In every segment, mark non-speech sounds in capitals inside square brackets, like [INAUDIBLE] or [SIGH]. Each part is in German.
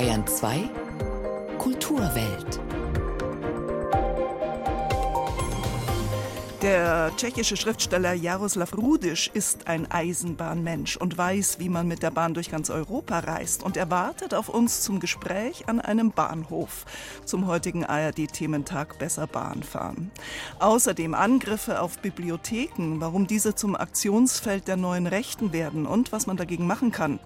Bayern 2 Kulturwelt. Der tschechische Schriftsteller Jaroslav Rudisch ist ein Eisenbahnmensch und weiß, wie man mit der Bahn durch ganz Europa reist. Und er wartet auf uns zum Gespräch an einem Bahnhof zum heutigen ARD-Thementag Besser Bahn fahren. Außerdem Angriffe auf Bibliotheken, warum diese zum Aktionsfeld der neuen Rechten werden und was man dagegen machen kann.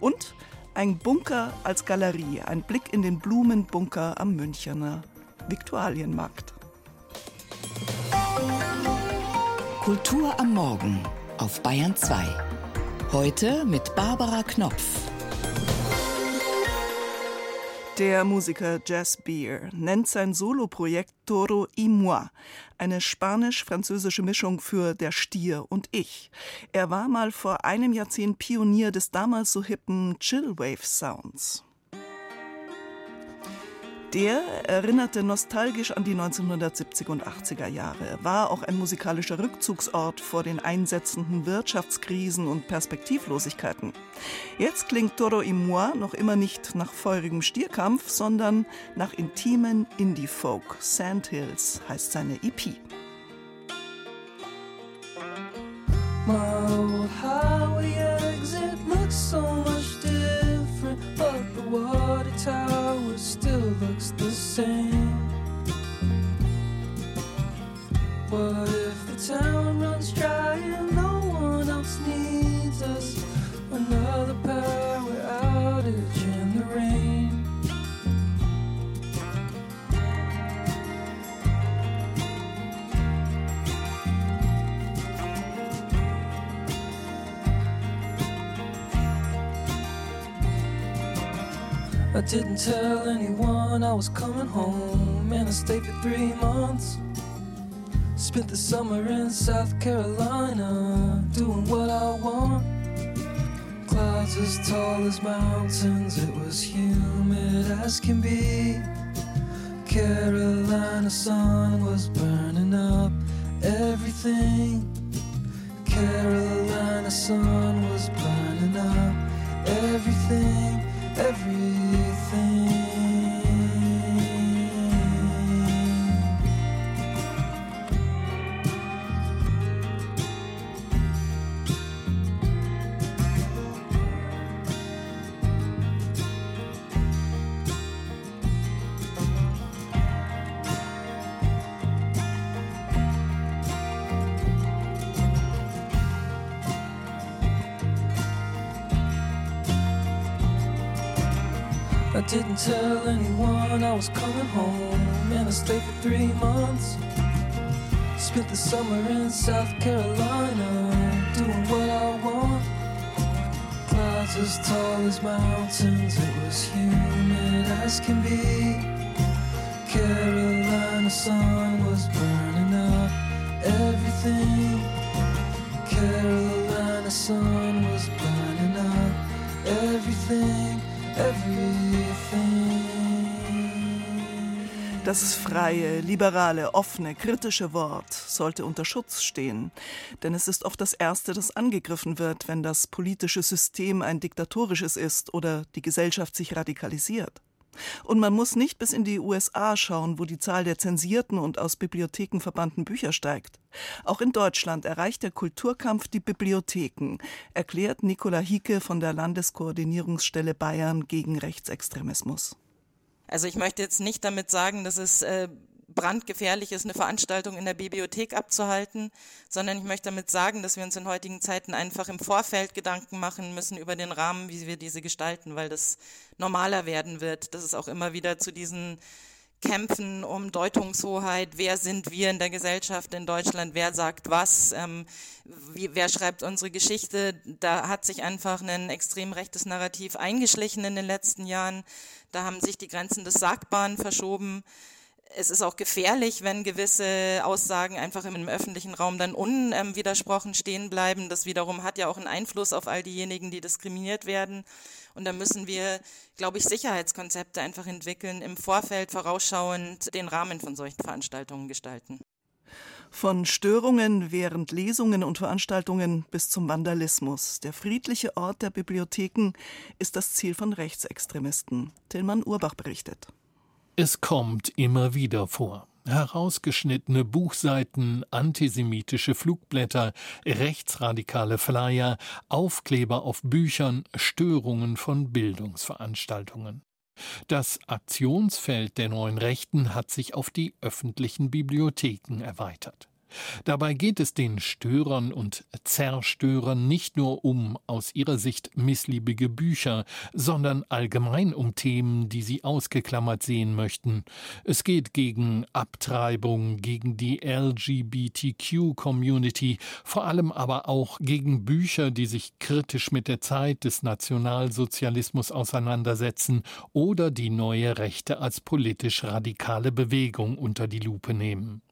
Und ein Bunker als Galerie, ein Blick in den Blumenbunker am Münchener Viktualienmarkt. Kultur am Morgen auf Bayern 2. Heute mit Barbara Knopf. Der Musiker Jazz Beer nennt sein Soloprojekt Toro y Moi, eine spanisch-französische Mischung für Der Stier und ich. Er war mal vor einem Jahrzehnt Pionier des damals so hippen Chillwave Sounds. Der erinnerte nostalgisch an die 1970er und 80er Jahre, war auch ein musikalischer Rückzugsort vor den einsetzenden Wirtschaftskrisen und Perspektivlosigkeiten. Jetzt klingt Toro y Moi noch immer nicht nach feurigem Stierkampf, sondern nach intimen Indie-Folk. Sandhills heißt seine EP. My old highway exit looks so much different, but the water same. What if the town runs dry and no one else needs us? Another power outage in the rain. I didn't tell anyone I was coming home, and I stayed for three months. Spent the summer in South Carolina, doing what I want. Clouds as tall as mountains, it was humid as can be. Carolina sun was burning up everything. Carolina sun was burning up everything, everything. Summer in South Carolina, doing what I want. Clouds as tall as mountains, it was humid as can be. Carolina sun was burning up everything. Carolina sun Das freie, liberale, offene, kritische Wort sollte unter Schutz stehen, denn es ist oft das Erste, das angegriffen wird, wenn das politische System ein diktatorisches ist oder die Gesellschaft sich radikalisiert. Und man muss nicht bis in die USA schauen, wo die Zahl der zensierten und aus Bibliotheken verbannten Bücher steigt. Auch in Deutschland erreicht der Kulturkampf die Bibliotheken, erklärt Nicola Hieke von der Landeskoordinierungsstelle Bayern gegen Rechtsextremismus. Also ich möchte jetzt nicht damit sagen, dass es äh, brandgefährlich ist, eine Veranstaltung in der Bibliothek abzuhalten, sondern ich möchte damit sagen, dass wir uns in heutigen Zeiten einfach im Vorfeld Gedanken machen müssen über den Rahmen, wie wir diese gestalten, weil das normaler werden wird, dass es auch immer wieder zu diesen Kämpfen um Deutungshoheit, wer sind wir in der Gesellschaft in Deutschland, wer sagt was, ähm, wie, wer schreibt unsere Geschichte. Da hat sich einfach ein extrem rechtes Narrativ eingeschlichen in den letzten Jahren. Da haben sich die Grenzen des Sagbaren verschoben es ist auch gefährlich, wenn gewisse Aussagen einfach im, öffentlichen Raum dann unwidersprochen stehen bleiben. Das wiederum hat ja auch einen Einfluss auf all diejenigen, die diskriminiert werden. Und da müssen wir, glaube ich, Sicherheitskonzepte einfach entwickeln, im Vorfeld vorausschauend den Rahmen von solchen Veranstaltungen gestalten. Von Störungen während Lesungen und Veranstaltungen bis zum Vandalismus. Der friedliche Ort der Bibliotheken ist das Ziel von Rechtsextremisten. Tillmann Urbach berichtet. Es kommt immer wieder vor. Herausgeschnittene Buchseiten, antisemitische Flugblätter, rechtsradikale Flyer, Aufkleber auf Büchern, Störungen von Bildungsveranstaltungen. Das Aktionsfeld der neuen Rechten hat sich auf die öffentlichen Bibliotheken erweitert. Dabei geht es den Störern und Zerstörern nicht nur um aus ihrer Sicht missliebige Bücher, sondern allgemein um Themen, die sie ausgeklammert sehen möchten. Es geht gegen Abtreibung, gegen die LGBTQ-Community, vor allem aber auch gegen Bücher, die sich kritisch mit der Zeit des Nationalsozialismus auseinandersetzen oder die neue Rechte als politisch radikale Bewegung unter die Lupe nehmen.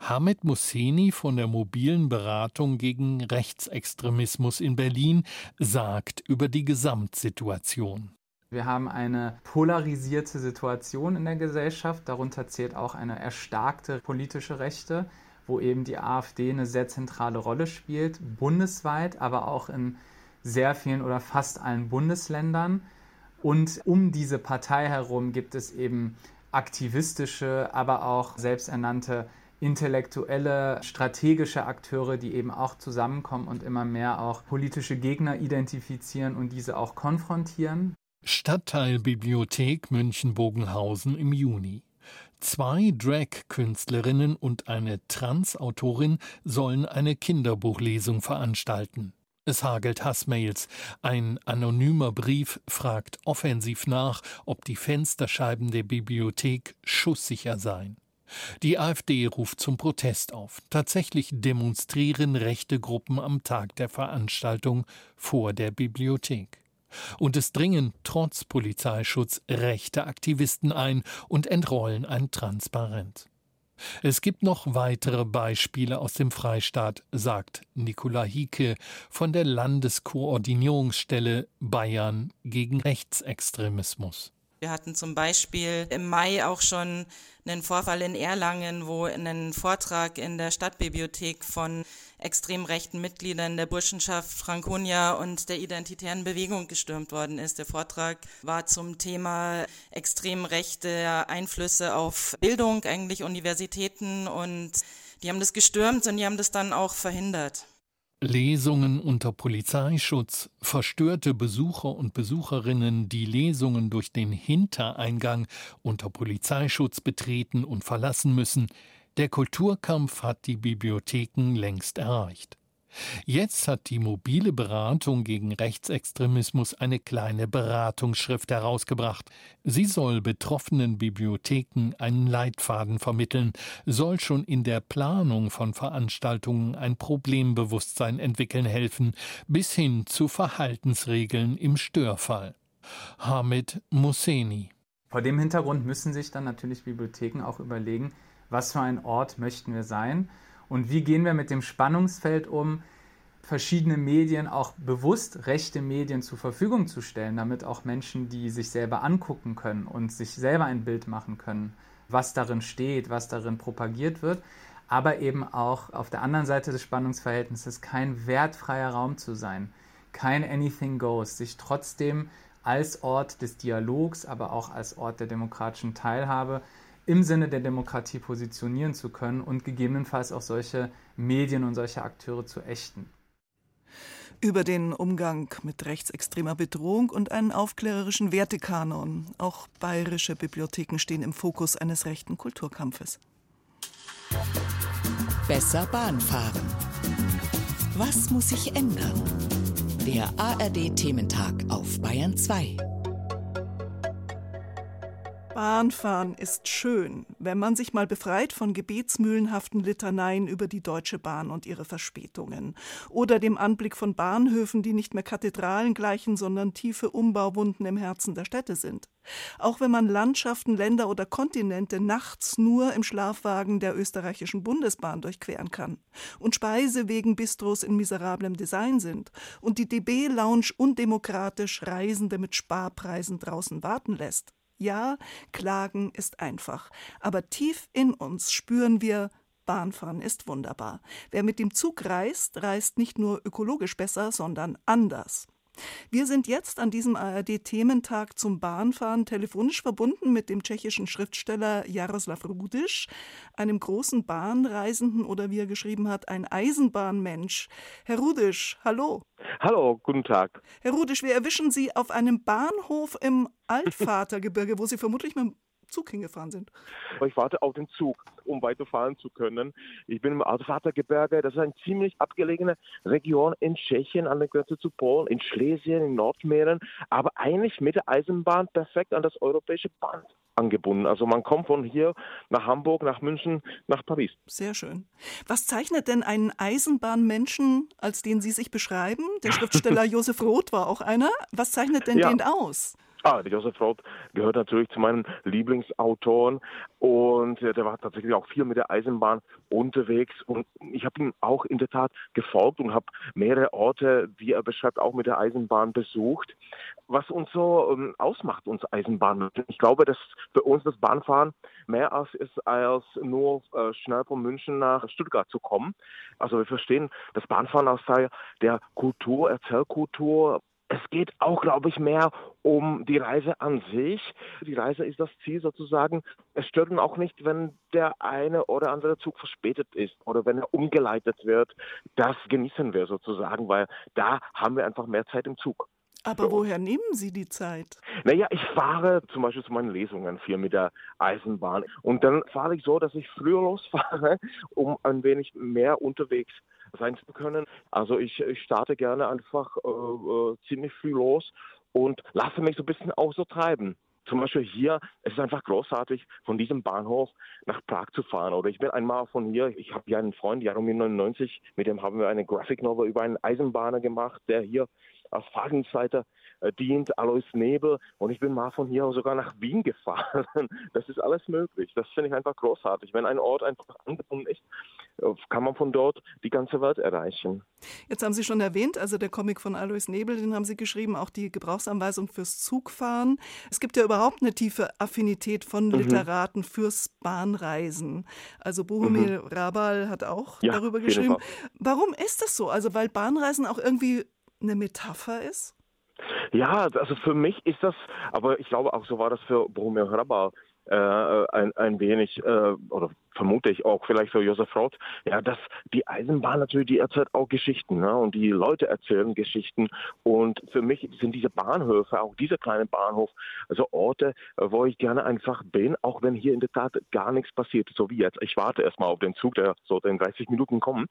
Hamed Musseni von der mobilen Beratung gegen Rechtsextremismus in Berlin sagt über die Gesamtsituation. Wir haben eine polarisierte Situation in der Gesellschaft. Darunter zählt auch eine erstarkte politische Rechte, wo eben die AfD eine sehr zentrale Rolle spielt, bundesweit, aber auch in sehr vielen oder fast allen Bundesländern. Und um diese Partei herum gibt es eben aktivistische, aber auch selbsternannte intellektuelle, strategische Akteure, die eben auch zusammenkommen und immer mehr auch politische Gegner identifizieren und diese auch konfrontieren. Stadtteilbibliothek München-Bogenhausen im Juni. Zwei Drag-Künstlerinnen und eine Trans-Autorin sollen eine Kinderbuchlesung veranstalten. Es hagelt Hassmails. Ein anonymer Brief fragt offensiv nach, ob die Fensterscheiben der Bibliothek schusssicher seien. Die AfD ruft zum Protest auf. Tatsächlich demonstrieren rechte Gruppen am Tag der Veranstaltung vor der Bibliothek. Und es dringen trotz Polizeischutz rechte Aktivisten ein und entrollen ein Transparent. Es gibt noch weitere Beispiele aus dem Freistaat, sagt Nicola Hieke von der Landeskoordinierungsstelle Bayern gegen Rechtsextremismus. Wir hatten zum Beispiel im Mai auch schon einen Vorfall in Erlangen, wo ein Vortrag in der Stadtbibliothek von extrem rechten Mitgliedern der Burschenschaft Franconia und der identitären Bewegung gestürmt worden ist. Der Vortrag war zum Thema extrem rechte Einflüsse auf Bildung, eigentlich Universitäten und die haben das gestürmt und die haben das dann auch verhindert. Lesungen unter Polizeischutz, verstörte Besucher und Besucherinnen, die Lesungen durch den Hintereingang unter Polizeischutz betreten und verlassen müssen, der Kulturkampf hat die Bibliotheken längst erreicht. Jetzt hat die mobile Beratung gegen Rechtsextremismus eine kleine Beratungsschrift herausgebracht. Sie soll betroffenen Bibliotheken einen Leitfaden vermitteln, soll schon in der Planung von Veranstaltungen ein Problembewusstsein entwickeln helfen, bis hin zu Verhaltensregeln im Störfall. Hamid Musseni. Vor dem Hintergrund müssen sich dann natürlich Bibliotheken auch überlegen, was für ein Ort möchten wir sein und wie gehen wir mit dem Spannungsfeld um, verschiedene Medien, auch bewusst rechte Medien zur Verfügung zu stellen, damit auch Menschen, die sich selber angucken können und sich selber ein Bild machen können, was darin steht, was darin propagiert wird, aber eben auch auf der anderen Seite des Spannungsverhältnisses kein wertfreier Raum zu sein, kein Anything Goes, sich trotzdem als Ort des Dialogs, aber auch als Ort der demokratischen Teilhabe im Sinne der Demokratie positionieren zu können und gegebenenfalls auch solche Medien und solche Akteure zu ächten. Über den Umgang mit rechtsextremer Bedrohung und einen aufklärerischen Wertekanon. Auch bayerische Bibliotheken stehen im Fokus eines rechten Kulturkampfes. Besser Bahn fahren. Was muss sich ändern? Der ARD-Thementag auf Bayern 2. Bahnfahren ist schön, wenn man sich mal befreit von gebetsmühlenhaften Litaneien über die Deutsche Bahn und ihre Verspätungen oder dem Anblick von Bahnhöfen, die nicht mehr Kathedralen gleichen, sondern tiefe Umbauwunden im Herzen der Städte sind. Auch wenn man Landschaften, Länder oder Kontinente nachts nur im Schlafwagen der österreichischen Bundesbahn durchqueren kann und Speisewegen Bistros in miserablem Design sind und die DB-Lounge undemokratisch Reisende mit Sparpreisen draußen warten lässt. Ja, klagen ist einfach, aber tief in uns spüren wir, Bahnfahren ist wunderbar. Wer mit dem Zug reist, reist nicht nur ökologisch besser, sondern anders. Wir sind jetzt an diesem ARD-Thementag zum Bahnfahren telefonisch verbunden mit dem tschechischen Schriftsteller Jaroslav Rudisch, einem großen Bahnreisenden oder wie er geschrieben hat, ein Eisenbahnmensch. Herr Rudisch, hallo. Hallo, guten Tag. Herr Rudisch, wir erwischen Sie auf einem Bahnhof im Altvatergebirge, wo Sie vermutlich mit dem Zug hingefahren sind. Ich warte auf den Zug, um weiterfahren zu können. Ich bin im Altvatergebirge. Das ist eine ziemlich abgelegene Region in Tschechien an der Grenze zu Polen, in Schlesien, in Nordmähren, aber eigentlich mit der Eisenbahn perfekt an das europäische Band angebunden. Also man kommt von hier nach Hamburg, nach München, nach Paris. Sehr schön. Was zeichnet denn einen Eisenbahnmenschen, als den Sie sich beschreiben? Der [LAUGHS] Schriftsteller Josef Roth war auch einer. Was zeichnet denn ja. den aus? Ah, der Josef Roth gehört natürlich zu meinen Lieblingsautoren und äh, der war tatsächlich auch viel mit der Eisenbahn unterwegs und ich habe ihm auch in der Tat gefolgt und habe mehrere Orte, wie er beschreibt, auch mit der Eisenbahn besucht. Was uns so ähm, ausmacht, uns Eisenbahn. Ich glaube, dass für uns das Bahnfahren mehr als ist, als nur äh, schnell von München nach Stuttgart zu kommen. Also wir verstehen das Bahnfahren als Teil der Kultur, Erzählkultur, es geht auch, glaube ich, mehr um die Reise an sich. Die Reise ist das Ziel sozusagen. Es stört uns auch nicht, wenn der eine oder andere Zug verspätet ist oder wenn er umgeleitet wird. Das genießen wir sozusagen, weil da haben wir einfach mehr Zeit im Zug. Aber woher nehmen Sie die Zeit? Naja, ich fahre zum Beispiel zu meinen Lesungen viel mit der Eisenbahn. Und dann fahre ich so, dass ich früher losfahre, [LAUGHS] um ein wenig mehr unterwegs sein zu können. Also ich, ich starte gerne einfach äh, äh, ziemlich früh los und lasse mich so ein bisschen auch so treiben. Zum Beispiel hier, es ist einfach großartig, von diesem Bahnhof nach Prag zu fahren. Oder ich bin einmal von hier, ich habe ja einen Freund, Jaromir 99, mit dem haben wir eine Graphic Novel über einen Eisenbahner gemacht, der hier als Fahrdienstleiter dient, Alois Nebel. Und ich bin mal von hier sogar nach Wien gefahren. [LAUGHS] Das ist alles möglich. Das finde ich einfach großartig. Wenn ein Ort einfach angebunden ist, äh, kann man von dort die ganze Welt erreichen. Jetzt haben Sie schon erwähnt, also der Comic von Alois Nebel, den haben Sie geschrieben, auch die Gebrauchsanweisung fürs Zugfahren. Es gibt ja überhaupt eine tiefe Affinität von mhm. Literaten mhm. fürs Bahnreisen. Also Bohumil mhm. Rabal hat auch ja, darüber geschrieben. Warum ist das so? Also weil Bahnreisen auch irgendwie eine Metapher ist? Ja, also für mich ist das, aber ich glaube auch so war das für Boromir Hrabal äh, ein, ein wenig, äh, oder vermute ich auch vielleicht für Josef Roth, ja, dass die Eisenbahn natürlich, die erzählt auch Geschichten ne? und die Leute erzählen Geschichten und für mich sind diese Bahnhöfe, auch dieser kleine Bahnhof, also Orte, wo ich gerne einfach bin, auch wenn hier in der Tat gar nichts passiert, so wie jetzt. Ich warte erstmal auf den Zug, der sollte in 30 Minuten kommen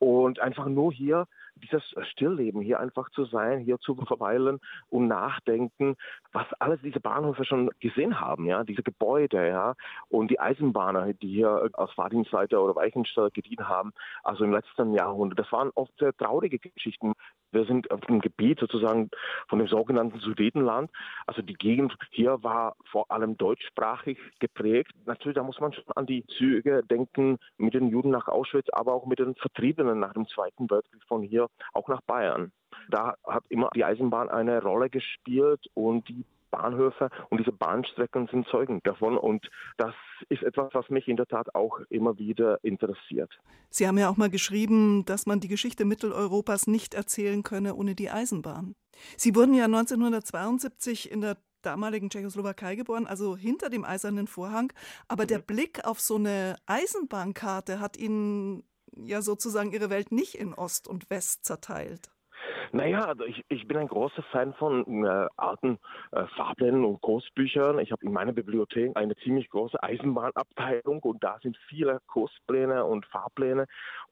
und einfach nur hier dieses Stillleben, hier einfach zu sein, hier zu verweilen und nachdenken, was alles diese Bahnhöfe schon gesehen haben, ja, diese Gebäude, ja, und die Eisenbahner, die hier als Fahrdienstleiter oder Weichensteller gedient haben, also im letzten Jahrhundert. Das waren oft sehr traurige Geschichten. Wir sind auf dem Gebiet sozusagen von dem sogenannten Sudetenland. Also die Gegend hier war vor allem deutschsprachig geprägt. Natürlich, da muss man schon an die Züge denken mit den Juden nach Auschwitz, aber auch mit den Vertriebenen nach dem Zweiten Weltkrieg von hier auch nach Bayern. Da hat immer die Eisenbahn eine Rolle gespielt und die Bahnhöfe und diese Bahnstrecken sind Zeugen davon. Und das ist etwas, was mich in der Tat auch immer wieder interessiert. Sie haben ja auch mal geschrieben, dass man die Geschichte Mitteleuropas nicht erzählen könne ohne die Eisenbahn. Sie wurden ja 1972 in der damaligen Tschechoslowakei geboren, also hinter dem eisernen Vorhang. Aber der mhm. Blick auf so eine Eisenbahnkarte hat Ihnen ja sozusagen ihre Welt nicht in Ost und West zerteilt. Naja, also ich, ich bin ein großer Fan von äh, alten äh, Fabeln und Kursbüchern. Ich habe in meiner Bibliothek eine ziemlich große Eisenbahnabteilung und da sind viele Kurspläne und Fahrpläne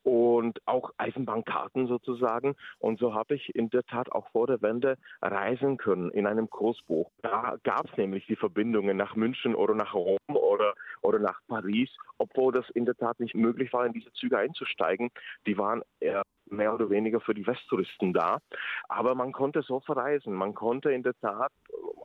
und auch Eisenbahnkarten sozusagen. Und so habe ich in der Tat auch vor der Wende reisen können in einem Kursbuch. Da gab es nämlich die Verbindungen nach München oder nach Rom oder, oder nach Paris, obwohl das in der Tat nicht möglich war, in diese Züge einzusteigen. Die waren eher mehr oder weniger für die Westtouristen da. Aber man konnte so verreisen. Man konnte in der Tat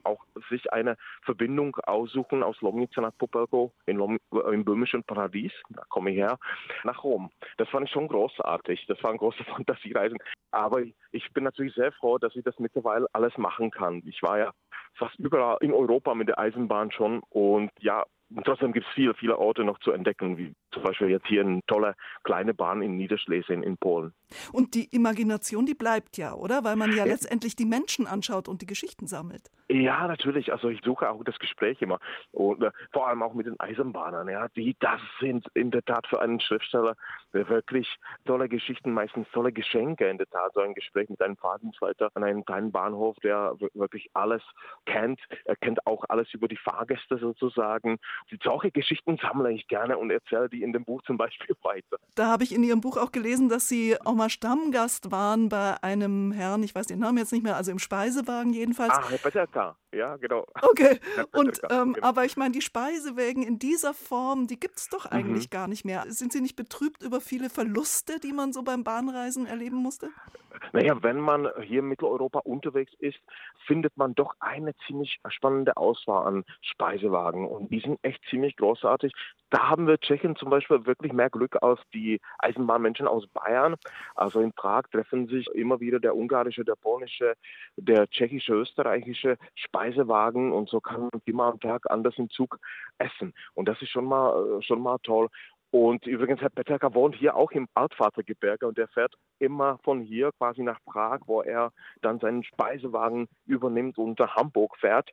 auch sich eine Verbindung aussuchen aus Lomnica nach Popelko in Lom im böhmischen Paradies, da komme ich her, nach Rom. Das fand ich schon großartig. Das waren große [LAUGHS] Fantasiereisen. Aber ich bin natürlich sehr froh, dass ich das mittlerweile alles machen kann. Ich war ja fast überall in Europa mit der Eisenbahn schon und ja, trotzdem gibt es viele, viele Orte noch zu entdecken, wie zum Beispiel jetzt hier eine tolle kleine Bahn in Niederschlesien in Polen. Und die Imagination, die bleibt ja, oder? Weil man ja, ja. letztendlich die Menschen anschaut und die Geschichten sammelt. Ja, natürlich. Also ich suche auch das Gespräch immer. Und äh, vor allem auch mit den Eisenbahnern. Ja, die, das sind in der Tat für einen Schriftsteller wirklich tolle Geschichten, meistens tolle Geschenke in der Tat. So ein Gespräch mit einem Fahrdienstleiter an einem kleinen Bahnhof, der wirklich alles kennt. Er kennt auch alles über die Fahrgäste sozusagen. Solche Geschichten sammle ich gerne und erzähle die in dem Buch zum Beispiel [LAUGHS] weiter. Da habe ich in Ihrem Buch auch gelesen, dass Sie auch mal Stammgast waren bei einem Herrn, ich weiß den Namen jetzt nicht mehr, also im Speisewagen jedenfalls. Ah, Herr Peterka, ja, genau. Okay, [LAUGHS] und ähm, genau. aber ich meine, die Speisewägen in dieser Form, die gibt es doch eigentlich mhm. gar nicht mehr. Sind Sie nicht betrübt über viele Verluste, die man so beim Bahnreisen erleben musste? Naja, wenn man hier in Mitteleuropa unterwegs ist, findet man doch eine ziemlich spannende Auswahl an Speisewagen und die sind echt ziemlich großartig. Da haben wir Tschechen zum Beispiel wirklich mehr Glück als die Eisenbahnmenschen aus Bayern. Also in Prag treffen sich immer wieder der ungarische, der polnische, der tschechische, österreichische Speisewagen und so kann man immer am Tag anders im Zug essen. Und das ist schon mal, schon mal toll. Und übrigens, Herr Peterka wohnt hier auch im Altvatergebirge und er fährt immer von hier quasi nach Prag, wo er dann seinen Speisewagen übernimmt und nach Hamburg fährt.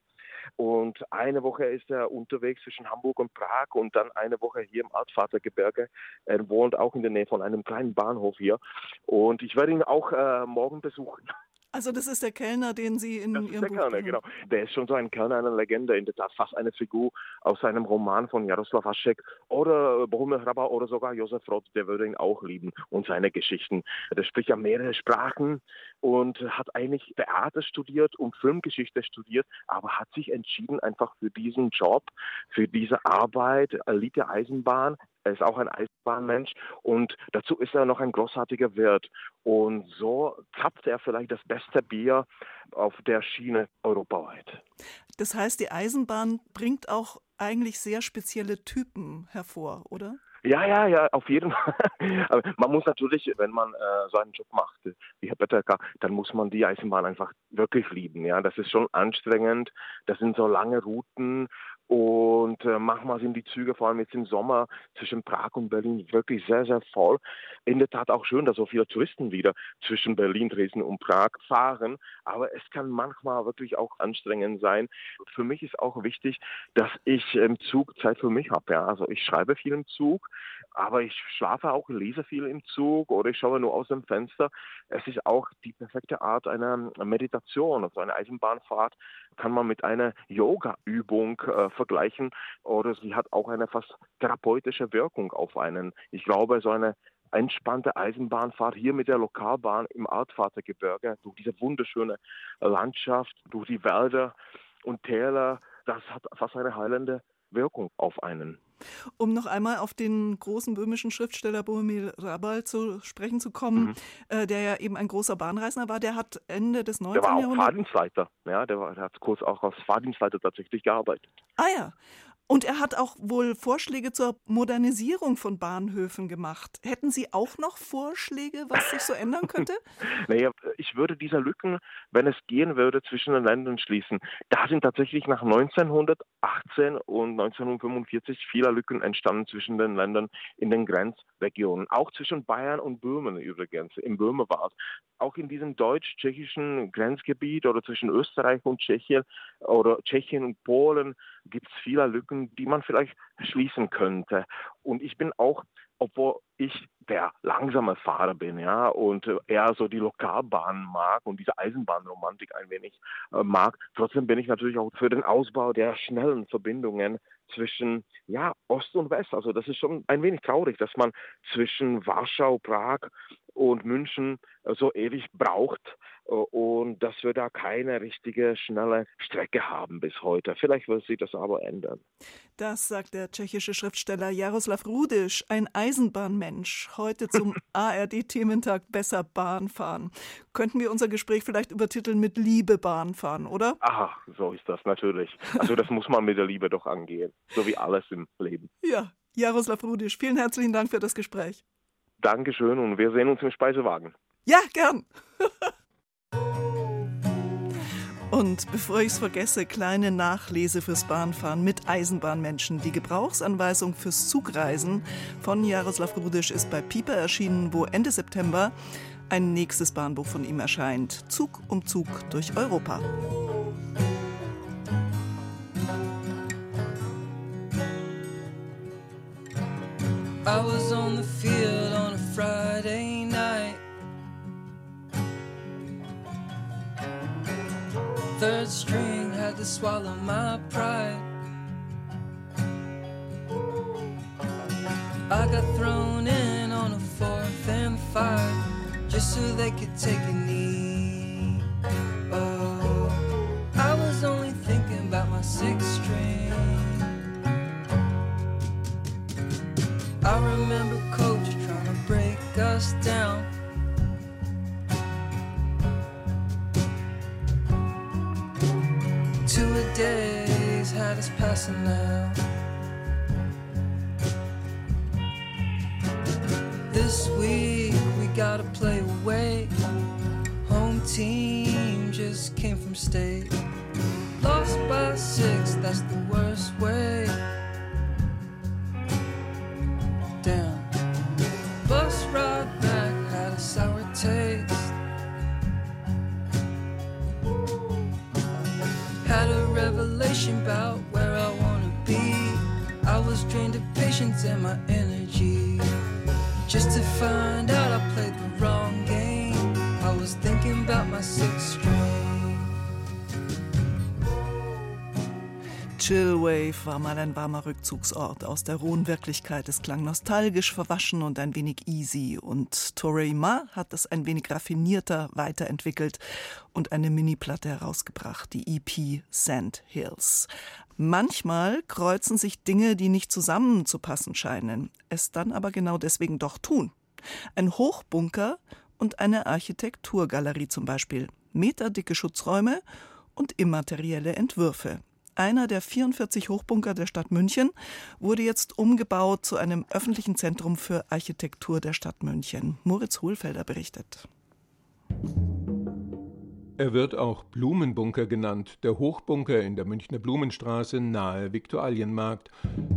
Und eine Woche ist er unterwegs zwischen Hamburg und Prag und dann eine Woche hier im Altvatergebirge. Er wohnt auch in der Nähe von einem kleinen Bahnhof hier. Und ich werde ihn auch äh, morgen besuchen. Also das ist der Kellner, den Sie in das Ihrem ist der Buch Kellner, genau. Der ist schon so ein Kellner, eine Legende, in der Tat fast eine Figur aus einem Roman von Jaroslav Hašek oder Bohumil Hraba oder sogar Josef Roth, der würde ihn auch lieben und seine Geschichten. Der spricht ja mehrere Sprachen und hat eigentlich Theater studiert und Filmgeschichte studiert, aber hat sich entschieden einfach für diesen Job, für diese Arbeit, Elite Eisenbahn, er ist auch ein Eisenbahnmensch und dazu ist er noch ein großartiger Wirt. Und so zapft er vielleicht das beste Bier auf der Schiene europaweit. Das heißt, die Eisenbahn bringt auch eigentlich sehr spezielle Typen hervor, oder? Ja, ja, ja, auf jeden [LAUGHS] Fall. man muss natürlich, wenn man äh, so einen Job macht, wie Herr Betterka, dann muss man die Eisenbahn einfach wirklich lieben. Ja, das ist schon anstrengend. Das sind so lange Routen und äh, manchmal sind die Züge, vor allem jetzt im Sommer zwischen Prag und Berlin, wirklich sehr, sehr voll. In der Tat auch schön, dass so viele Touristen wieder zwischen Berlin, Dresden und Prag fahren. Aber es kann manchmal wirklich auch anstrengend sein. Für mich ist auch wichtig, dass ich im Zug Zeit für mich habe. Ja. Also ich schreibe viel im Zug, aber ich schlafe auch, lese viel im Zug oder ich schaue nur aus dem Fenster. Es ist auch die perfekte Art einer Meditation. Also eine Eisenbahnfahrt kann man mit einer Yoga-Übung äh, vergleichen oder sie hat auch eine fast therapeutische Wirkung auf einen. Ich glaube, so eine entspannte Eisenbahnfahrt hier mit der Lokalbahn im Altvatergebirge durch diese wunderschöne Landschaft, durch die Wälder und Täler, das hat fast eine heilende Wirkung auf einen. Um noch einmal auf den großen böhmischen Schriftsteller Bohemil Rabal zu sprechen zu kommen, mhm. äh, der ja eben ein großer Bahnreisender war, der hat Ende des 19. Jahrhunderts. Der war auch Fahrdienstleiter, ja, der, war, der hat kurz auch als Fahrdienstleiter tatsächlich gearbeitet. Ah ja. Und er hat auch wohl Vorschläge zur Modernisierung von Bahnhöfen gemacht. Hätten Sie auch noch Vorschläge, was sich so ändern [LAUGHS] könnte? naja, ich würde diese Lücken, wenn es gehen würde, zwischen den Ländern schließen. Da sind tatsächlich nach 1918 und 1945 viele Lücken entstanden zwischen den Ländern in den Grenzregionen. Auch zwischen Bayern und Böhmen übrigens, im Böhmerwald. Auch in diesem deutsch-tschechischen Grenzgebiet oder zwischen Österreich und Tschechien oder Tschechien und Polen gibt es viele Lücken, die man vielleicht schließen könnte. Und ich bin auch, obwohl ich der langsame Fahrer bin, ja, und eher so die Lokalbahn mag und diese Eisenbahnromantik ein wenig äh, mag, trotzdem bin ich natürlich auch für den Ausbau der schnellen Verbindungen zwischen ja, Ost und West. Also das ist schon ein wenig traurig, dass man zwischen Warschau, Prag und München äh, so ewig braucht äh, und dass wir da keine richtige schnelle Strecke haben bis heute. Vielleicht wird sich das aber ändern. Das sagt der tschechische Schriftsteller Jaroslav Rudisch, ein Eisenbahnmensch, heute zum [LAUGHS] ARD-Thementag Besser Bahn fahren. Könnten wir unser Gespräch vielleicht übertiteln mit Liebe Bahn fahren, oder? Aha, so ist das natürlich. Also das muss man mit der Liebe doch angehen, so wie alles im Leben. Ja, Jaroslav Rudisch, vielen herzlichen Dank für das Gespräch. Dankeschön und wir sehen uns im Speisewagen. Ja, gern. [LAUGHS] Und bevor ich es vergesse, kleine Nachlese fürs Bahnfahren mit Eisenbahnmenschen. Die Gebrauchsanweisung fürs Zugreisen von Jaroslav Rudisch ist bei Pieper erschienen, wo Ende September ein nächstes Bahnbuch von ihm erscheint. Zug um Zug durch Europa. I was on the field Third string had to swallow my pride. I got thrown in on a fourth and five just so they could take a knee. Down. Bus ride back had a sour taste. Had a revelation about where I wanna be. I was drained of patience and my energy. Just to find out Chillwave war mal ein warmer Rückzugsort aus der rohen Wirklichkeit. Es klang nostalgisch, verwaschen und ein wenig easy. Und Torrey Ma hat es ein wenig raffinierter weiterentwickelt und eine Mini-Platte herausgebracht, die EP Sand Hills. Manchmal kreuzen sich Dinge, die nicht zusammenzupassen scheinen, es dann aber genau deswegen doch tun. Ein Hochbunker und eine Architekturgalerie zum Beispiel, meterdicke Schutzräume und immaterielle Entwürfe. Einer der 44 Hochbunker der Stadt München wurde jetzt umgebaut zu einem öffentlichen Zentrum für Architektur der Stadt München. Moritz Hohlfelder berichtet. Er wird auch Blumenbunker genannt, der Hochbunker in der Münchner Blumenstraße nahe Viktualienmarkt.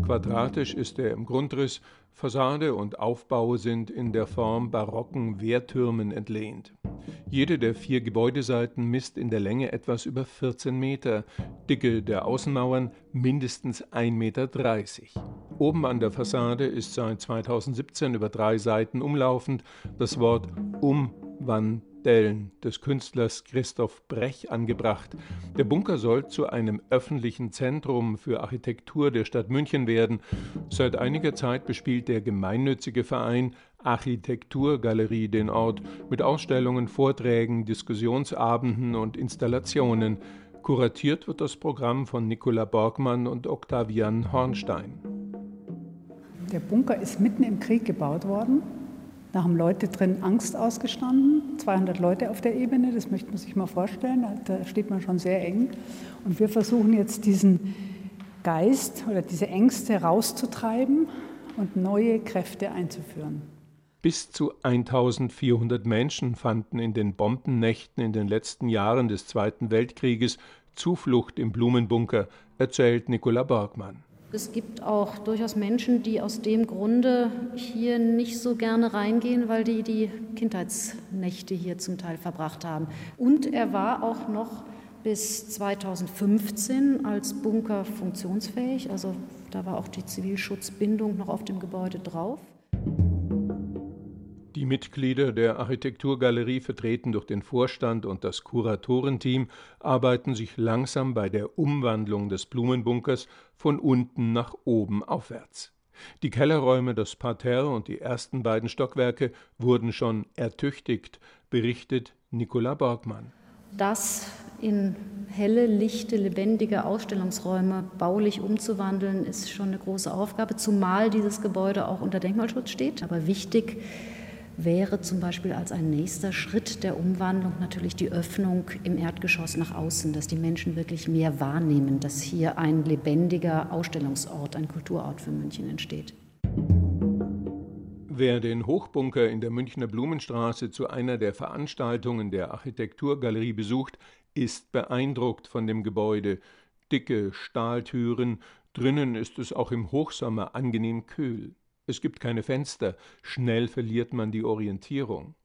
Quadratisch ist er im Grundriss, Fassade und Aufbau sind in der Form barocken Wehrtürmen entlehnt. Jede der vier Gebäudeseiten misst in der Länge etwas über 14 Meter, Dicke der Außenmauern mindestens 1,30 Meter. Oben an der Fassade ist seit 2017 über drei Seiten umlaufend das Wort Umwandlung Dellen des Künstlers Christoph Brech angebracht. Der Bunker soll zu einem öffentlichen Zentrum für Architektur der Stadt München werden. Seit einiger Zeit bespielt der gemeinnützige Verein Architekturgalerie den Ort mit Ausstellungen, Vorträgen, Diskussionsabenden und Installationen. Kuratiert wird das Programm von Nicola Borgmann und Octavian Hornstein. Der Bunker ist mitten im Krieg gebaut worden da haben Leute drin Angst ausgestanden, 200 Leute auf der Ebene, das möchte man sich mal vorstellen, da steht man schon sehr eng. Und wir versuchen jetzt diesen Geist oder diese Ängste rauszutreiben und neue Kräfte einzuführen. Bis zu 1400 Menschen fanden in den Bombennächten in den letzten Jahren des Zweiten Weltkrieges Zuflucht im Blumenbunker, erzählt Nicola Borgmann. Es gibt auch durchaus Menschen, die aus dem Grunde hier nicht so gerne reingehen, weil die die Kindheitsnächte hier zum Teil verbracht haben. Und er war auch noch bis 2015 als Bunker funktionsfähig. Also da war auch die Zivilschutzbindung noch auf dem Gebäude drauf. Die Mitglieder der Architekturgalerie, vertreten durch den Vorstand und das Kuratorenteam, arbeiten sich langsam bei der Umwandlung des Blumenbunkers von unten nach oben aufwärts. Die Kellerräume, das Parterre und die ersten beiden Stockwerke wurden schon ertüchtigt, berichtet Nicola Borgmann. Das in helle, lichte, lebendige Ausstellungsräume baulich umzuwandeln, ist schon eine große Aufgabe, zumal dieses Gebäude auch unter Denkmalschutz steht. Aber wichtig wäre zum Beispiel als ein nächster Schritt der Umwandlung natürlich die Öffnung im Erdgeschoss nach außen, dass die Menschen wirklich mehr wahrnehmen, dass hier ein lebendiger Ausstellungsort, ein Kulturort für München entsteht. Wer den Hochbunker in der Münchner Blumenstraße zu einer der Veranstaltungen der Architekturgalerie besucht, ist beeindruckt von dem Gebäude. Dicke Stahltüren, drinnen ist es auch im Hochsommer angenehm kühl. Es gibt keine Fenster, schnell verliert man die Orientierung.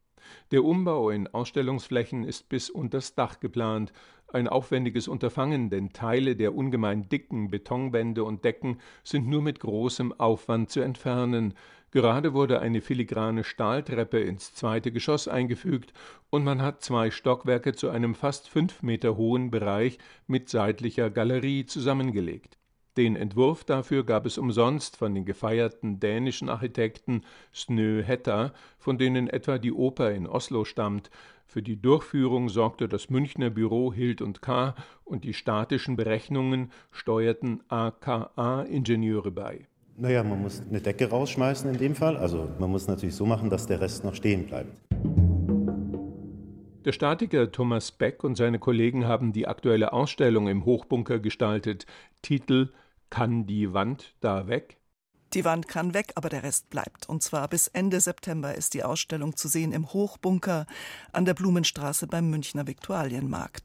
Der Umbau in Ausstellungsflächen ist bis unters Dach geplant, ein aufwendiges Unterfangen, denn Teile der ungemein dicken Betonwände und Decken sind nur mit großem Aufwand zu entfernen. Gerade wurde eine filigrane Stahltreppe ins zweite Geschoss eingefügt und man hat zwei Stockwerke zu einem fast fünf Meter hohen Bereich mit seitlicher Galerie zusammengelegt den Entwurf dafür gab es umsonst von den gefeierten dänischen Architekten Snø Hetta, von denen etwa die Oper in Oslo stammt. Für die Durchführung sorgte das Münchner Büro Hild und K. und die statischen Berechnungen steuerten AKA-Ingenieure bei. Naja, man muss eine Decke rausschmeißen in dem Fall. Also man muss natürlich so machen, dass der Rest noch stehen bleibt. Der Statiker Thomas Beck und seine Kollegen haben die aktuelle Ausstellung im Hochbunker gestaltet. Titel kann die Wand da weg? Die Wand kann weg, aber der Rest bleibt. Und zwar bis Ende September ist die Ausstellung zu sehen im Hochbunker an der Blumenstraße beim Münchner Viktualienmarkt.